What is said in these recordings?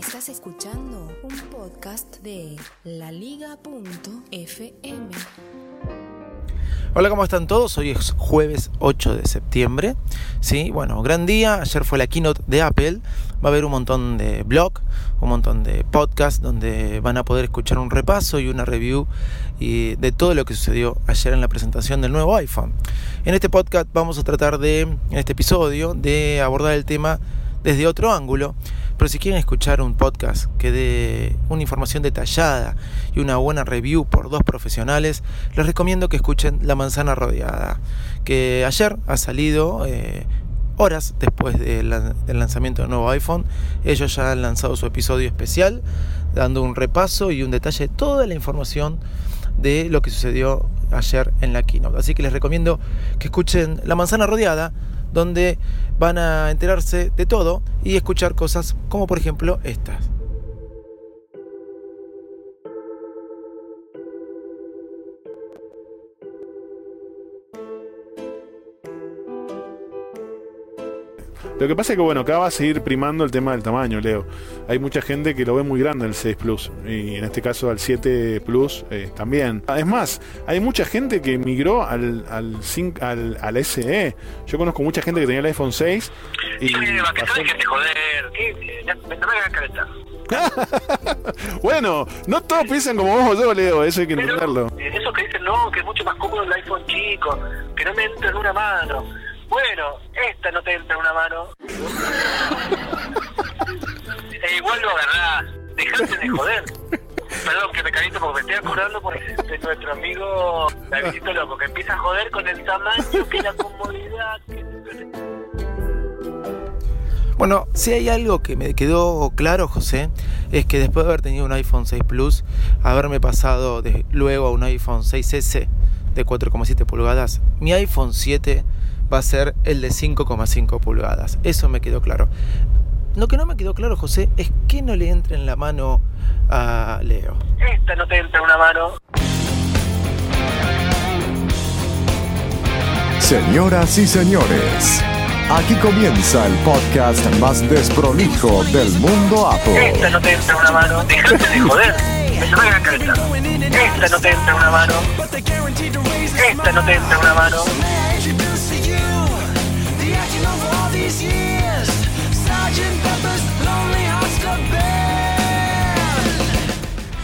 Estás escuchando un podcast de laliga.fm. Hola, ¿cómo están todos? Hoy es jueves 8 de septiembre. Sí, bueno, gran día. Ayer fue la keynote de Apple. Va a haber un montón de blog, un montón de podcast donde van a poder escuchar un repaso y una review de todo lo que sucedió ayer en la presentación del nuevo iPhone. En este podcast vamos a tratar de, en este episodio, de abordar el tema desde otro ángulo. Pero si quieren escuchar un podcast que dé una información detallada y una buena review por dos profesionales, les recomiendo que escuchen La Manzana Rodeada, que ayer ha salido eh, horas después del lanzamiento del nuevo iPhone. Ellos ya han lanzado su episodio especial, dando un repaso y un detalle de toda la información de lo que sucedió ayer en la keynote. Así que les recomiendo que escuchen La Manzana Rodeada donde van a enterarse de todo y escuchar cosas como por ejemplo estas. Lo que pasa es que, bueno, acá va a seguir primando el tema del tamaño, Leo. Hay mucha gente que lo ve muy grande el 6 Plus, y en este caso al 7 Plus eh, también. Es más, hay mucha gente que migró al, al, al, al SE. Yo conozco mucha gente que tenía el iPhone 6 y. Sí, pasó... que te joder, ¿qué? Me, me bueno, no todos piensan como vos o yo, Leo, eso hay que entenderlo. Eso que dicen, no, que es mucho más cómodo el iPhone chico, que no me entra en una mano. Bueno, esta no te entra en una mano. e igual lo agarrás. Dejate de joder. Perdón, que me caliento porque me estoy acordando por de nuestro amigo Davidito Loco, que empieza a joder con el tamaño, que la comodidad. Que... Bueno, si hay algo que me quedó claro, José, es que después de haber tenido un iPhone 6 Plus, haberme pasado de, luego a un iPhone 6S de 4,7 pulgadas, mi iPhone 7 va a ser el de 5,5 pulgadas. Eso me quedó claro. Lo que no me quedó claro, José, es que no le entra en la mano a Leo. Esta no te entra en una mano. Señoras y señores, aquí comienza el podcast más desprolijo del mundo Apple. Esta no te entra en una mano. Dejate de joder. Me suena la cabeza. Esta no te entra en una mano. Esta no te entra en una mano.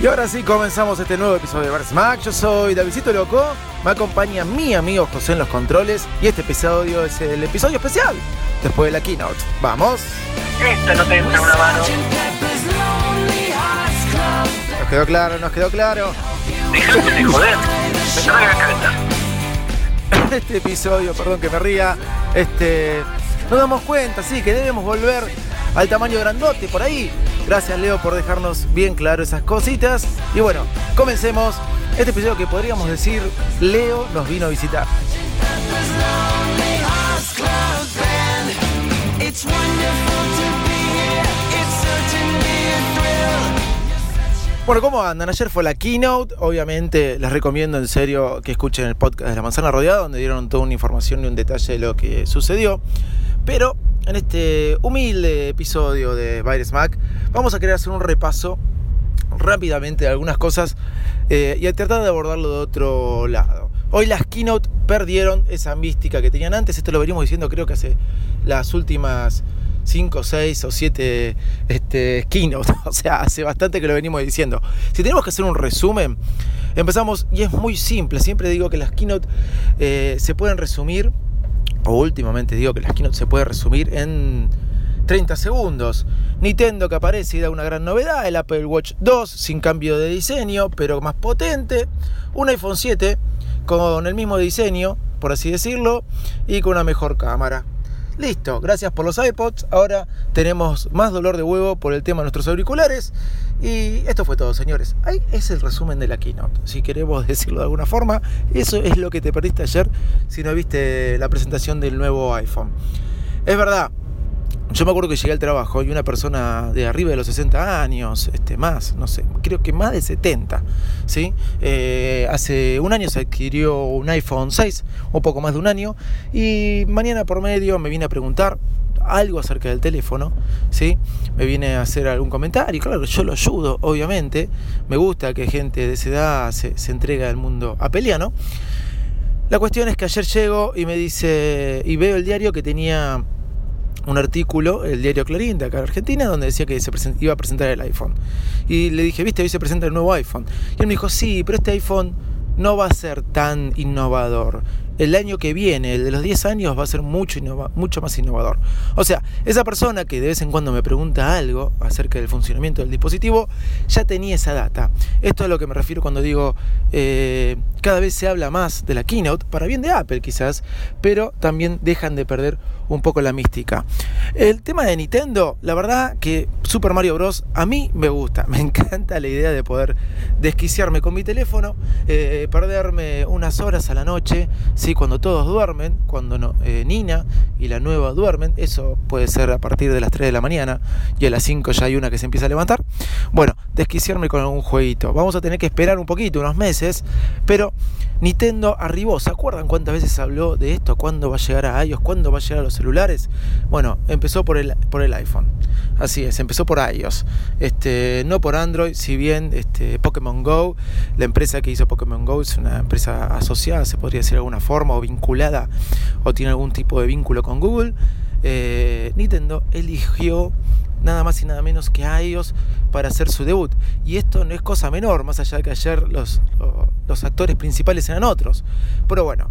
Y ahora sí comenzamos este nuevo episodio de Bar Mac. Yo soy Davidito Loco, me acompaña mi amigo José en los controles y este episodio es el episodio especial después de la keynote. ¡Vamos! Esta no te una mano. Nos quedó claro, nos quedó claro. Dejate de joder. Me este episodio, perdón que me ría, este nos damos cuenta, sí, que debemos volver al tamaño grandote por ahí. Gracias Leo por dejarnos bien claro esas cositas. Y bueno, comencemos este episodio que podríamos decir Leo nos vino a visitar. Bueno, ¿cómo andan? Ayer fue la keynote, obviamente les recomiendo en serio que escuchen el podcast de La Manzana Rodeada, donde dieron toda una información y un detalle de lo que sucedió. Pero en este humilde episodio de Virus Mac vamos a querer hacer un repaso rápidamente de algunas cosas eh, y a tratar de abordarlo de otro lado. Hoy las keynote perdieron esa mística que tenían antes, esto lo venimos diciendo creo que hace las últimas 5, 6 o 7 este, keynote. O sea, hace bastante que lo venimos diciendo. Si tenemos que hacer un resumen, empezamos y es muy simple. Siempre digo que las keynote eh, se pueden resumir, o últimamente digo que las keynote se pueden resumir en 30 segundos. Nintendo que aparece y da una gran novedad, el Apple Watch 2 sin cambio de diseño, pero más potente. Un iPhone 7 con el mismo diseño, por así decirlo, y con una mejor cámara. Listo, gracias por los iPods. Ahora tenemos más dolor de huevo por el tema de nuestros auriculares. Y esto fue todo, señores. Ahí es el resumen de la keynote. Si queremos decirlo de alguna forma, eso es lo que te perdiste ayer si no viste la presentación del nuevo iPhone. Es verdad, yo me acuerdo que llegué al trabajo y una persona de arriba de los 60 años, este, más, no sé, creo que más de 70, ¿sí? Eh, hace un año se adquirió un iPhone 6, un poco más de un año, y mañana por medio me vine a preguntar algo acerca del teléfono, ¿sí? Me viene a hacer algún comentario, claro, yo lo ayudo, obviamente, me gusta que gente de esa edad se, se entregue al mundo apeliano. La cuestión es que ayer llego y me dice, y veo el diario que tenía un artículo, el diario Clarín de acá en Argentina, donde decía que se iba a presentar el iPhone. Y le dije, viste, hoy se presenta el nuevo iPhone. Y él me dijo, sí, pero este iPhone no va a ser tan innovador el año que viene, el de los 10 años, va a ser mucho, más innovador. O sea, esa persona que de vez en cuando me pregunta algo acerca del funcionamiento del dispositivo, ya tenía esa data. Esto es a lo que me refiero cuando digo, eh, cada vez se habla más de la keynote, para bien de Apple quizás, pero también dejan de perder un poco la mística. El tema de Nintendo, la verdad que Super Mario Bros. a mí me gusta, me encanta la idea de poder desquiciarme con mi teléfono, eh, perderme unas horas a la noche, cuando todos duermen, cuando no, eh, Nina y la nueva duermen, eso puede ser a partir de las 3 de la mañana y a las 5 ya hay una que se empieza a levantar. Bueno, desquiciarme con algún jueguito. Vamos a tener que esperar un poquito, unos meses, pero Nintendo arribó. ¿Se acuerdan cuántas veces habló de esto? ¿Cuándo va a llegar a iOS? ¿Cuándo va a llegar a los celulares? Bueno, empezó por el, por el iPhone. Así es, empezó por iOS. Este, no por Android, si bien este, Pokémon Go, la empresa que hizo Pokémon Go es una empresa asociada, se podría decir de alguna forma, o vinculada, o tiene algún tipo de vínculo con Google. Eh, Nintendo eligió nada más y nada menos que iOS para hacer su debut. Y esto no es cosa menor, más allá de que ayer los, los actores principales eran otros. Pero bueno,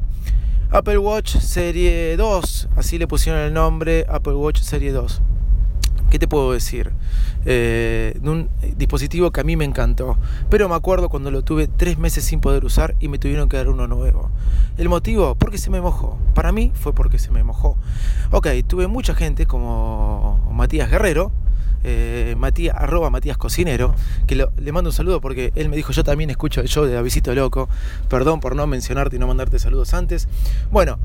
Apple Watch Serie 2, así le pusieron el nombre, Apple Watch Serie 2. ¿Qué te puedo decir? Eh, de un dispositivo que a mí me encantó. Pero me acuerdo cuando lo tuve tres meses sin poder usar y me tuvieron que dar uno nuevo. ¿El motivo? Porque se me mojó. Para mí fue porque se me mojó. Ok, tuve mucha gente como Matías Guerrero, eh, Matías, arroba Matías Cocinero, que le mando un saludo porque él me dijo, yo también escucho el show de Avisito Loco, perdón por no mencionarte y no mandarte saludos antes. Bueno,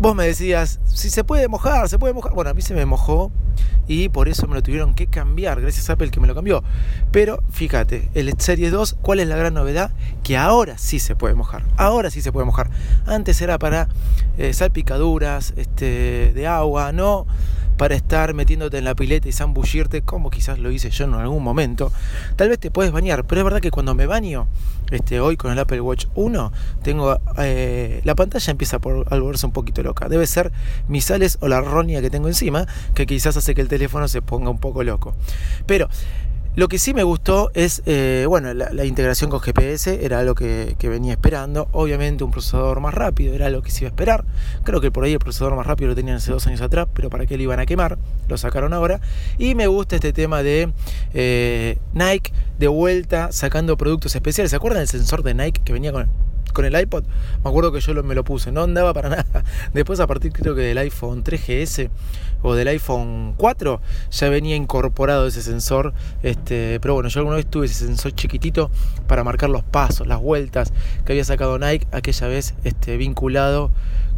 vos me decías, si se puede mojar, se puede mojar. Bueno, a mí se me mojó y por eso me lo tuvieron que cambiar, gracias a Apple que me lo cambió. Pero fíjate, el Series 2, ¿cuál es la gran novedad? Que ahora sí se puede mojar, ahora sí se puede mojar. Antes era para eh, salpicaduras este, de agua, no para estar metiéndote en la pileta y zambullirte, como quizás lo hice yo en algún momento. Tal vez te puedes bañar, pero es verdad que cuando me baño, este, hoy con el Apple Watch 1, tengo eh, la pantalla empieza por volverse un poquito loca. Debe ser mis sales o la ronia que tengo encima, que quizás hace que el teléfono se ponga un poco loco. Pero lo que sí me gustó es, eh, bueno, la, integración con GPS era lo que, venía esperando. Obviamente un procesador más rápido era lo que se iba a esperar. Creo que por ahí el procesador más rápido lo tenían hace dos años atrás, pero para qué lo iban a quemar, lo sacaron ahora. Y me gusta este tema de eh, Nike de vuelta sacando productos especiales. ¿Se acuerdan del sensor de Nike que venía con con el iPod, me acuerdo que yo me lo puse, no andaba para nada. Después a partir creo que del iPhone 3GS o del iPhone 4 ya venía incorporado ese sensor. Este, pero bueno, yo alguna vez tuve ese sensor chiquitito para marcar los pasos, las vueltas que había sacado Nike aquella vez este, vinculado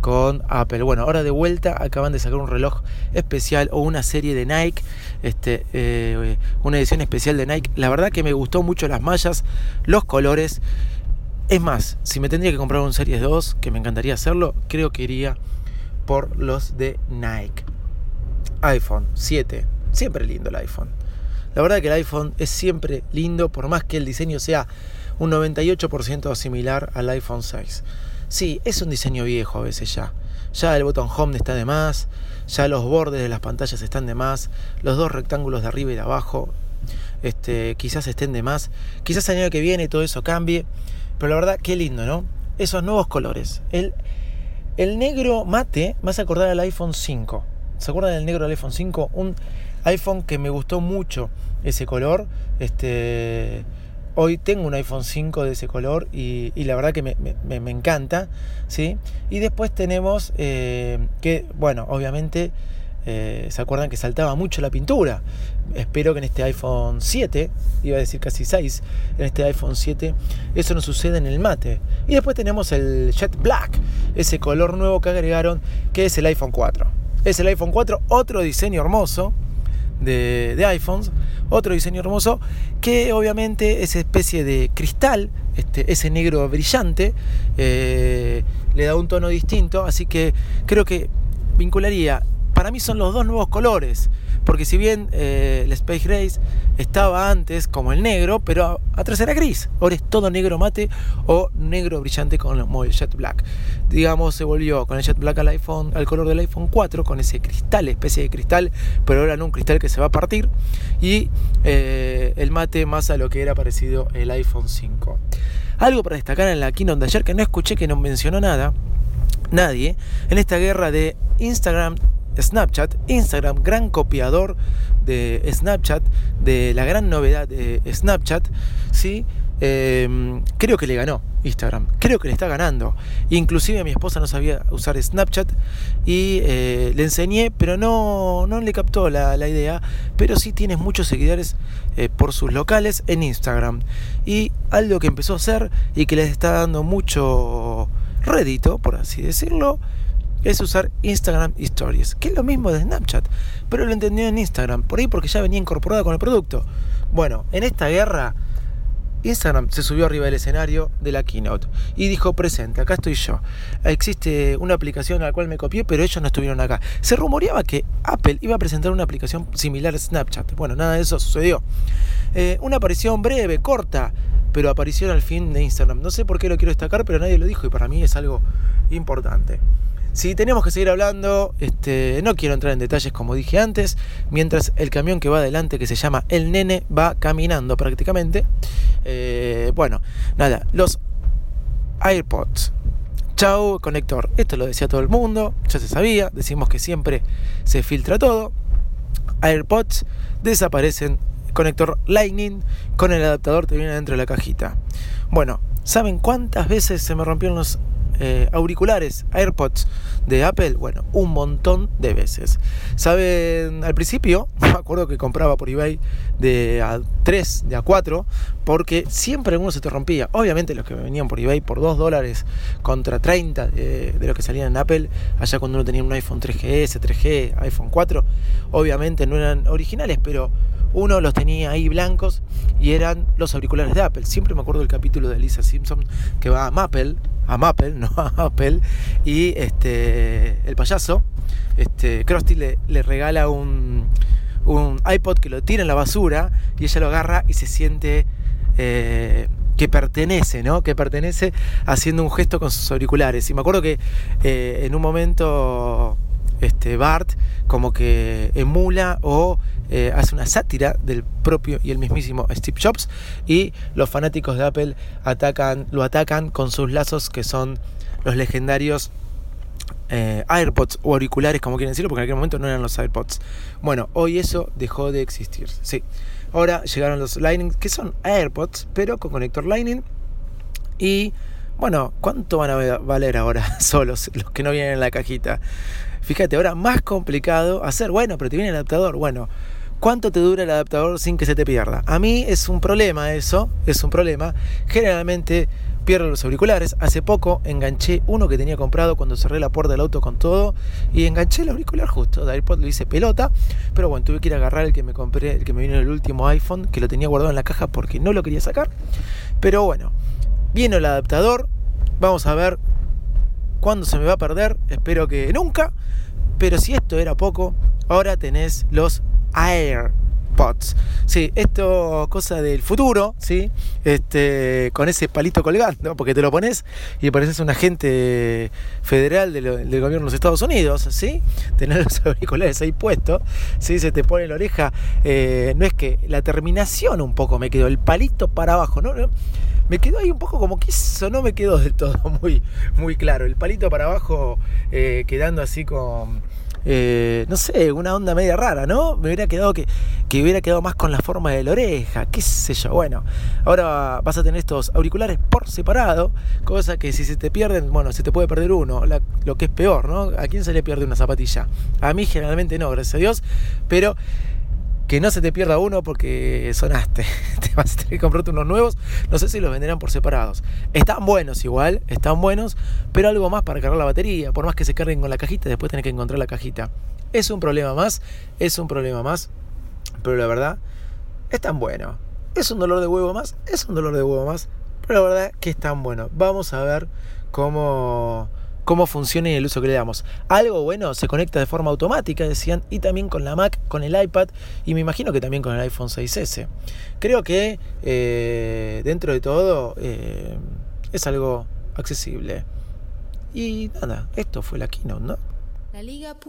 con Apple. Bueno, ahora de vuelta acaban de sacar un reloj especial o una serie de Nike, este, eh, una edición especial de Nike. La verdad que me gustó mucho las mallas, los colores. Es más, si me tendría que comprar un Series 2, que me encantaría hacerlo, creo que iría por los de Nike. iPhone 7, siempre lindo el iPhone. La verdad que el iPhone es siempre lindo, por más que el diseño sea un 98% similar al iPhone 6. Sí, es un diseño viejo a veces ya. Ya el botón home está de más, ya los bordes de las pantallas están de más, los dos rectángulos de arriba y de abajo este, quizás estén de más. Quizás el año que viene todo eso cambie. Pero la verdad, qué lindo, ¿no? Esos nuevos colores. El, el negro mate me hace acordar al iPhone 5. ¿Se acuerdan del negro del iPhone 5? Un iPhone que me gustó mucho ese color. Este, Hoy tengo un iPhone 5 de ese color y, y la verdad que me, me, me, encanta. ¿sí? Y después tenemos eh, que, bueno, obviamente eh, se acuerdan que saltaba mucho la pintura. Espero que en este iPhone 7, iba a decir casi 6, en este iPhone 7 eso no sucede en el mate. Y después tenemos el Jet Black, ese color nuevo que agregaron, que es el iPhone 4. Es el iPhone 4, otro diseño hermoso de, iPhones, otro diseño hermoso que obviamente esa especie de cristal, este, ese negro brillante, eh, le da un tono distinto, así que creo que vincularía, para mí son los dos nuevos colores, porque si bien eh, el Space Race estaba antes como el negro, pero atrás era gris, ahora es todo negro mate o negro brillante como el Jet Black. Digamos, se volvió con el Jet Black al iPhone, al color del iPhone 4, con ese cristal, especie de cristal, pero ahora no un cristal que se va a partir, y eh, el mate más a lo que era parecido el iPhone 5. Algo para destacar en la keynote de ayer que no escuché que no mencionó nada, nadie, en esta guerra de Instagram Snapchat, Instagram, gran copiador de Snapchat, de la gran novedad de Snapchat, ¿sí? Eh, creo que le ganó Instagram, creo que le está ganando. Inclusive mi esposa no sabía usar Snapchat y eh, le enseñé, pero no, no le captó la, la idea, pero sí tienes muchos seguidores eh, por sus locales en Instagram. Y algo que empezó a hacer y que les está dando mucho rédito, por así decirlo, es usar Instagram Stories, que es lo mismo de Snapchat, pero lo entendió en Instagram, por ahí porque ya venía incorporada con el producto. Bueno, en esta guerra, Instagram se subió arriba del escenario de la keynote y dijo, presente, acá estoy yo. Existe una aplicación a la cual me copié, pero ellos no estuvieron acá. Se rumoreaba que Apple iba a presentar una aplicación similar a Snapchat. Bueno, nada de eso sucedió. Eh, una aparición breve, corta, pero aparición al fin de Instagram. No sé por qué lo quiero destacar, pero nadie lo dijo y para mí es algo importante. Si tenemos que seguir hablando, este, no quiero entrar en detalles como dije antes, mientras el camión que va adelante, que se llama El Nene, va caminando prácticamente. Eh, bueno, nada, los AirPods. Chau, conector. Esto lo decía todo el mundo, ya se sabía, decimos que siempre se filtra todo. AirPods desaparecen, conector Lightning con el adaptador que viene dentro de la cajita. Bueno, ¿saben cuántas veces se me rompieron los eh, auriculares AirPods de Apple? Bueno, un montón de veces. Saben, al principio, me acuerdo que compraba por eBay de a 3, de a 4, porque siempre alguno se te rompía. Obviamente los que venían por eBay por 2 dólares contra 30 de, de lo que salían en Apple, allá cuando uno tenía un iPhone 3GS, 3G, iPhone 4, obviamente no eran originales, pero uno los tenía ahí blancos y eran los auriculares de Apple. Siempre me acuerdo del capítulo de Lisa Simpson que va a Maple, a Maple, no a Apple, y este el payaso, este Krusty le, regala un, un iPod que lo tira en la basura y ella lo agarra y se siente eh, que pertenece, ¿no? Que pertenece haciendo un gesto con sus auriculares. Y me acuerdo que eh, en un momento este, Bart como que emula o eh, hace una sátira del propio y el mismísimo Steve Jobs y los fanáticos de Apple atacan, lo atacan con sus lazos que son los legendarios eh, AirPods o auriculares como quieren decirlo porque en aquel momento no eran los AirPods. Bueno, hoy eso dejó de existir. Sí. Ahora llegaron los Lightning que son AirPods pero con conector Lightning y bueno, ¿cuánto van a valer ahora solos los que no vienen en la cajita? Fíjate, ahora más complicado hacer, bueno, pero te viene el adaptador, bueno, ¿cuánto te dura el adaptador sin que se te pierda? A mí es un problema eso, es un problema. Generalmente pierdo los auriculares. Hace poco enganché uno que tenía comprado cuando cerré la puerta del auto con todo y enganché el auricular justo. De iPod lo hice pelota, pero bueno, tuve que ir a agarrar el que me compré, el que me vino el último iPhone, que lo tenía guardado en la caja porque no lo quería sacar. Pero bueno, viene el adaptador, vamos a ver cuándo se me va a perder, espero que nunca. Pero si esto era poco, ahora tenés los AirPods. Sí, esto cosa del futuro, ¿sí? Este, con ese palito colgando, porque te lo pones y pareces un agente federal del, gobierno de los Estados Unidos, ¿sí? Tener los auriculares ahí puestos, ¿sí? Se te pone la oreja. Eh, no es que la terminación un poco me quedó, el palito para abajo, ¿no? me quedó ahí un poco como que eso no me quedó del todo muy, muy claro. El palito para abajo eh, quedando así con, eh, no sé, una onda media rara, ¿no? Me hubiera quedado que, que hubiera quedado más con la forma de la oreja, qué sé yo. Bueno, ahora vas a tener estos auriculares por separado, cosa que si se te pierden, bueno, se te puede perder uno, lo que es peor, ¿no? ¿A quién se le pierde una zapatilla? A mí generalmente no, gracias a Dios, pero que no se te pierda uno porque sonaste. Te vas a tener que comprarte unos nuevos. No sé si los venderán por separados. Están buenos igual, están buenos, pero algo más para cargar la batería. Por más que se carguen con la cajita, después tenés que encontrar la cajita. Es un problema más, es un problema más, pero la verdad, están buenos. Es un dolor de huevo más, es un dolor de huevo más, pero la verdad que están buenos. Vamos a ver cómo cómo funciona y el uso que le damos. Algo bueno se conecta de forma automática, decían, y también con la Mac, con el iPad y me imagino que también con el iPhone 6S. Creo que eh, dentro de todo eh, es algo accesible. Y nada, esto fue la keynote, ¿no? La Liga.fm.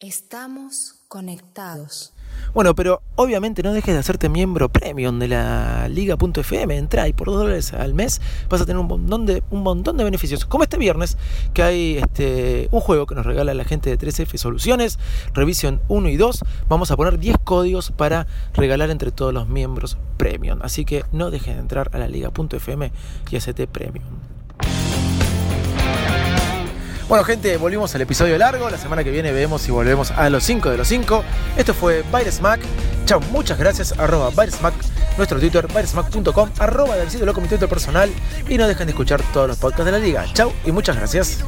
Estamos conectados. Bueno, pero obviamente no dejes de hacerte miembro premium de la liga.fm. Entra y por 2 dólares al mes vas a tener un montón, de, un beneficios. Como este viernes, que hay este, un juego que nos regala la gente de 3F Soluciones, Revision 1 y 2. Vamos a poner 10 códigos para regalar entre todos los miembros premium. Así que no dejes de entrar a la liga.fm y hacete premium. Bueno, gente, volvimos al episodio largo. La semana que viene vemos si volvemos a los 5 de los 5. Esto fue Byresmack. Chao, muchas gracias. Arroba Byresmack, nuestro Twitter, byresmack.com, arroba del sitio loco, mi Twitter personal. Y no dejen de escuchar todos los podcasts de la liga. Chao y muchas gracias.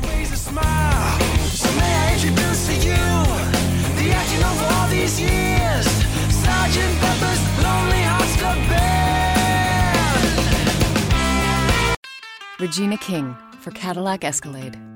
Regina King for Cadillac Escalade.